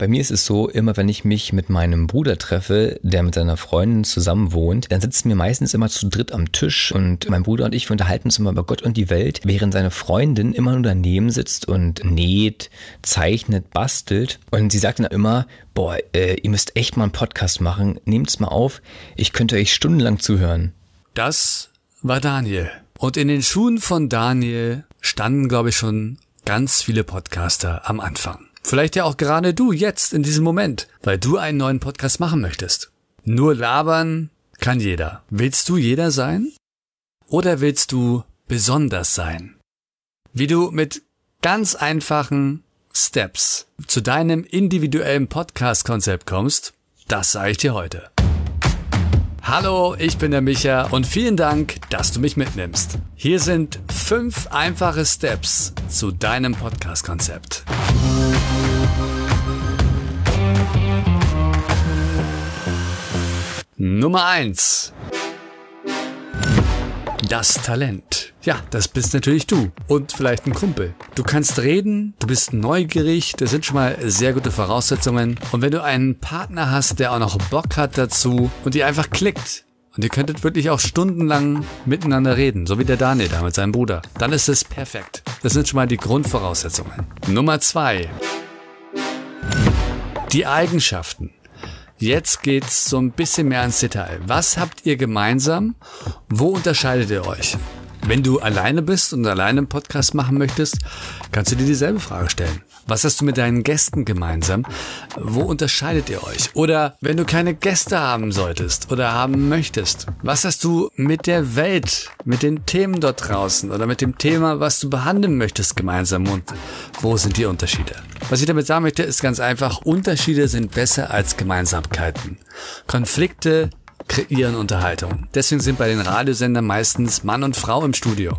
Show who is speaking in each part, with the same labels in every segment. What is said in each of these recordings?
Speaker 1: Bei mir ist es so, immer wenn ich mich mit meinem Bruder treffe, der mit seiner Freundin zusammen wohnt, dann sitzen wir meistens immer zu dritt am Tisch und mein Bruder und ich wir unterhalten uns immer über Gott und die Welt, während seine Freundin immer nur daneben sitzt und näht, zeichnet, bastelt. Und sie sagt dann immer, boah, äh, ihr müsst echt mal einen Podcast machen, nehmt's mal auf, ich könnte euch stundenlang zuhören.
Speaker 2: Das war Daniel. Und in den Schuhen von Daniel standen, glaube ich, schon ganz viele Podcaster am Anfang. Vielleicht ja auch gerade du jetzt in diesem Moment, weil du einen neuen Podcast machen möchtest. Nur labern kann jeder. Willst du jeder sein? Oder willst du besonders sein? Wie du mit ganz einfachen Steps zu deinem individuellen Podcast-Konzept kommst, das sage ich dir heute. Hallo, ich bin der Micha und vielen Dank, dass du mich mitnimmst. Hier sind fünf einfache Steps zu deinem Podcast-Konzept. Nummer eins: Das Talent. Ja, das bist natürlich du und vielleicht ein Kumpel. Du kannst reden, du bist neugierig, das sind schon mal sehr gute Voraussetzungen. Und wenn du einen Partner hast, der auch noch Bock hat dazu und die einfach klickt, und ihr könntet wirklich auch stundenlang miteinander reden, so wie der Daniel da mit seinem Bruder. Dann ist es perfekt. Das sind schon mal die Grundvoraussetzungen. Nummer zwei. Die Eigenschaften. Jetzt geht's so ein bisschen mehr ins Detail. Was habt ihr gemeinsam? Wo unterscheidet ihr euch? Wenn du alleine bist und alleine einen Podcast machen möchtest, kannst du dir dieselbe Frage stellen. Was hast du mit deinen Gästen gemeinsam? Wo unterscheidet ihr euch? Oder wenn du keine Gäste haben solltest oder haben möchtest, was hast du mit der Welt, mit den Themen dort draußen oder mit dem Thema, was du behandeln möchtest gemeinsam und wo sind die Unterschiede? Was ich damit sagen möchte, ist ganz einfach, Unterschiede sind besser als Gemeinsamkeiten. Konflikte kreieren Unterhaltung. Deswegen sind bei den Radiosendern meistens Mann und Frau im Studio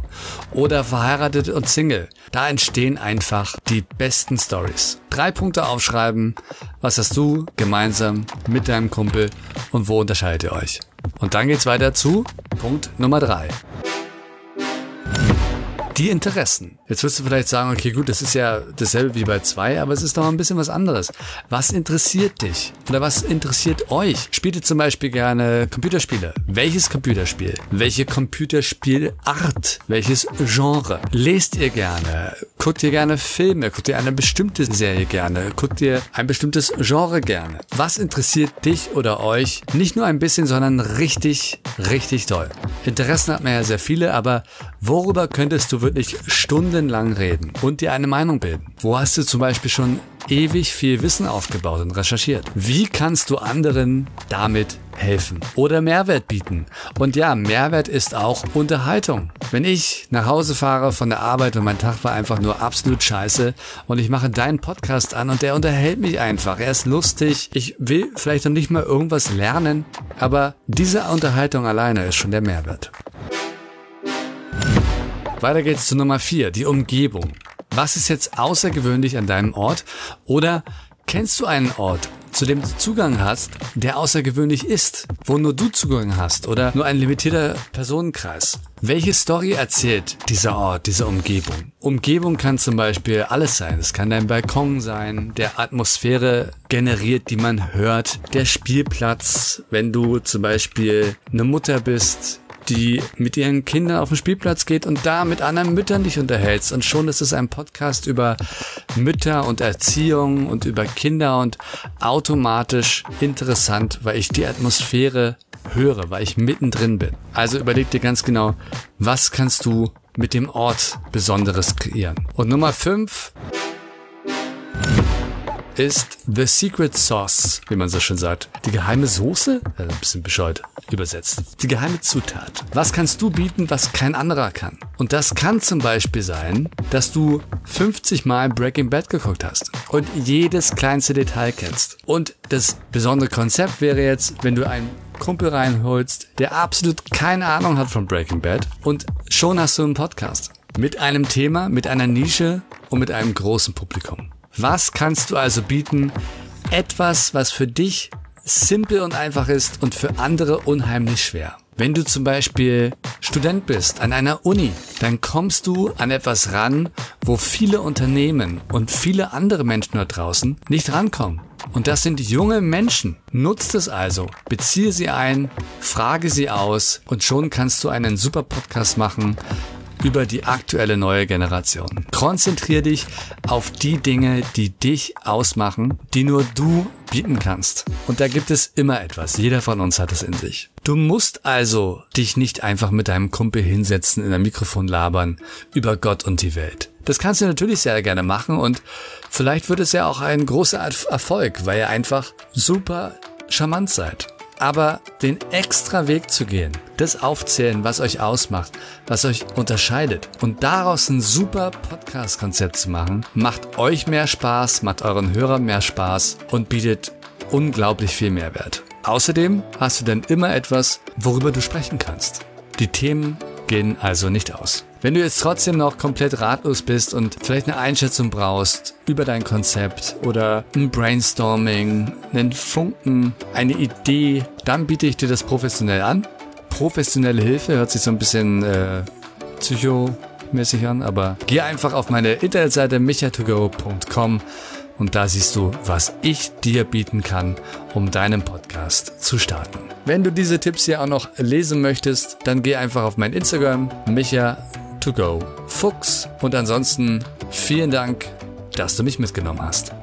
Speaker 2: oder verheiratet und Single. Da entstehen einfach die besten Stories. Drei Punkte aufschreiben. Was hast du gemeinsam mit deinem Kumpel und wo unterscheidet ihr euch? Und dann geht's weiter zu Punkt Nummer drei. Die Interessen. Jetzt wirst du vielleicht sagen, okay, gut, das ist ja dasselbe wie bei zwei, aber es ist doch ein bisschen was anderes. Was interessiert dich? Oder was interessiert euch? Spielt ihr zum Beispiel gerne Computerspiele? Welches Computerspiel? Welche Computerspielart? Welches Genre? Lest ihr gerne? Guckt ihr gerne Filme? Guckt ihr eine bestimmte Serie gerne? Guckt ihr ein bestimmtes Genre gerne? Was interessiert dich oder euch? Nicht nur ein bisschen, sondern richtig, richtig toll. Interessen hat man ja sehr viele, aber worüber könntest du wirklich stundenlang reden und dir eine Meinung bilden? Wo hast du zum Beispiel schon ewig viel Wissen aufgebaut und recherchiert? Wie kannst du anderen damit helfen oder Mehrwert bieten? Und ja, Mehrwert ist auch Unterhaltung. Wenn ich nach Hause fahre von der Arbeit und mein Tag war einfach nur absolut scheiße und ich mache deinen Podcast an und der unterhält mich einfach. Er ist lustig. Ich will vielleicht noch nicht mal irgendwas lernen, aber diese Unterhaltung alleine ist schon der Mehrwert. Weiter geht's zu Nummer 4, die Umgebung. Was ist jetzt außergewöhnlich an deinem Ort? Oder kennst du einen Ort, zu dem du Zugang hast, der außergewöhnlich ist, wo nur du Zugang hast oder nur ein limitierter Personenkreis? Welche Story erzählt dieser Ort, diese Umgebung? Umgebung kann zum Beispiel alles sein. Es kann dein Balkon sein, der Atmosphäre generiert, die man hört, der Spielplatz, wenn du zum Beispiel eine Mutter bist, die mit ihren Kindern auf den Spielplatz geht und da mit anderen Müttern dich unterhältst. Und schon ist es ein Podcast über Mütter und Erziehung und über Kinder und automatisch interessant, weil ich die Atmosphäre höre, weil ich mittendrin bin. Also überleg dir ganz genau, was kannst du mit dem Ort Besonderes kreieren. Und Nummer 5 ist The Secret Sauce, wie man so schön sagt. Die geheime Soße? Ja, ein bisschen bescheuert übersetzt. Die geheime Zutat. Was kannst du bieten, was kein anderer kann? Und das kann zum Beispiel sein, dass du 50 Mal Breaking Bad geguckt hast und jedes kleinste Detail kennst. Und das besondere Konzept wäre jetzt, wenn du einen Kumpel reinholst, der absolut keine Ahnung hat von Breaking Bad und schon hast du einen Podcast. Mit einem Thema, mit einer Nische und mit einem großen Publikum. Was kannst du also bieten? Etwas, was für dich simpel und einfach ist und für andere unheimlich schwer. Wenn du zum Beispiel Student bist an einer Uni, dann kommst du an etwas ran, wo viele Unternehmen und viele andere Menschen da draußen nicht rankommen. Und das sind junge Menschen. Nutzt es also, beziehe sie ein, frage sie aus und schon kannst du einen super Podcast machen über die aktuelle neue Generation. Konzentrier dich auf die Dinge, die dich ausmachen, die nur du bieten kannst. Und da gibt es immer etwas. Jeder von uns hat es in sich. Du musst also dich nicht einfach mit deinem Kumpel hinsetzen, in ein Mikrofon labern über Gott und die Welt. Das kannst du natürlich sehr gerne machen und vielleicht wird es ja auch ein großer Erfolg, weil ihr einfach super charmant seid. Aber den extra Weg zu gehen, das aufzählen, was euch ausmacht, was euch unterscheidet und daraus ein super Podcast-Konzept zu machen, macht euch mehr Spaß, macht euren Hörern mehr Spaß und bietet unglaublich viel Mehrwert. Außerdem hast du dann immer etwas, worüber du sprechen kannst. Die Themen gehen also nicht aus. Wenn du jetzt trotzdem noch komplett ratlos bist und vielleicht eine Einschätzung brauchst über dein Konzept oder ein Brainstorming, einen Funken, eine Idee, dann biete ich dir das professionell an. Professionelle Hilfe hört sich so ein bisschen äh, psychomäßig an, aber geh einfach auf meine Internetseite michatogo.com und da siehst du, was ich dir bieten kann, um deinen Podcast zu starten. Wenn du diese Tipps hier auch noch lesen möchtest, dann geh einfach auf mein Instagram, micha to go Fuchs. Und ansonsten vielen Dank, dass du mich mitgenommen hast.